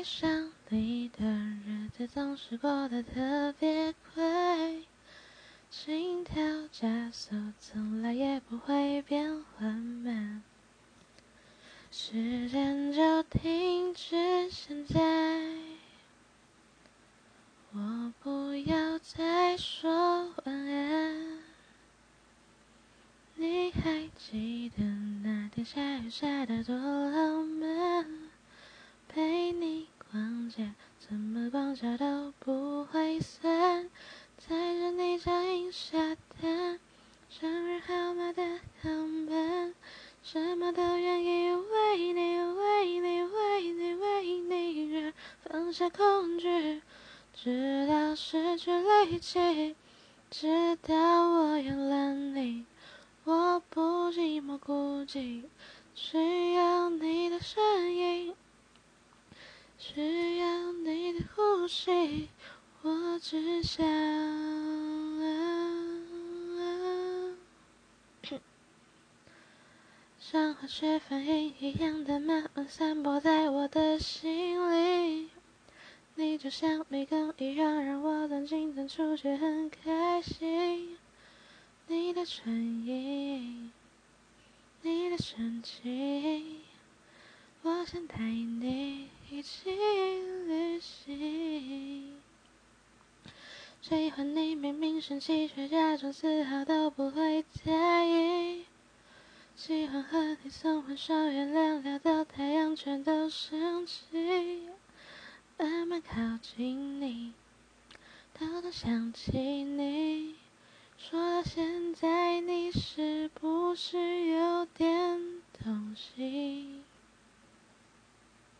爱上你的日子总是过得特别快，心跳加速从来也不会变缓慢，时间就停止现在。我不要再说晚安，你还记得那天下雨下的多浪漫？都不会散。载着你脚印下单，生日号码的航班，什么都愿意为你，为你，为你，为你而放下恐惧，直到失去力气，直到我有了你，我不寂寞孤寂，需要你的声音。需要你我只想像化学反应一样的慢慢散播在我的心里。你就像迷宫一样，让我钻进钻出却很开心。你的唇印，你的神情，我想带你。一起旅行，喜欢你明明生气，却假装丝毫都不会在意。喜欢和你从欢笑、月亮聊到太阳全都升起，慢慢靠近你，偷偷想起你。说到现在，你是不是有点动心？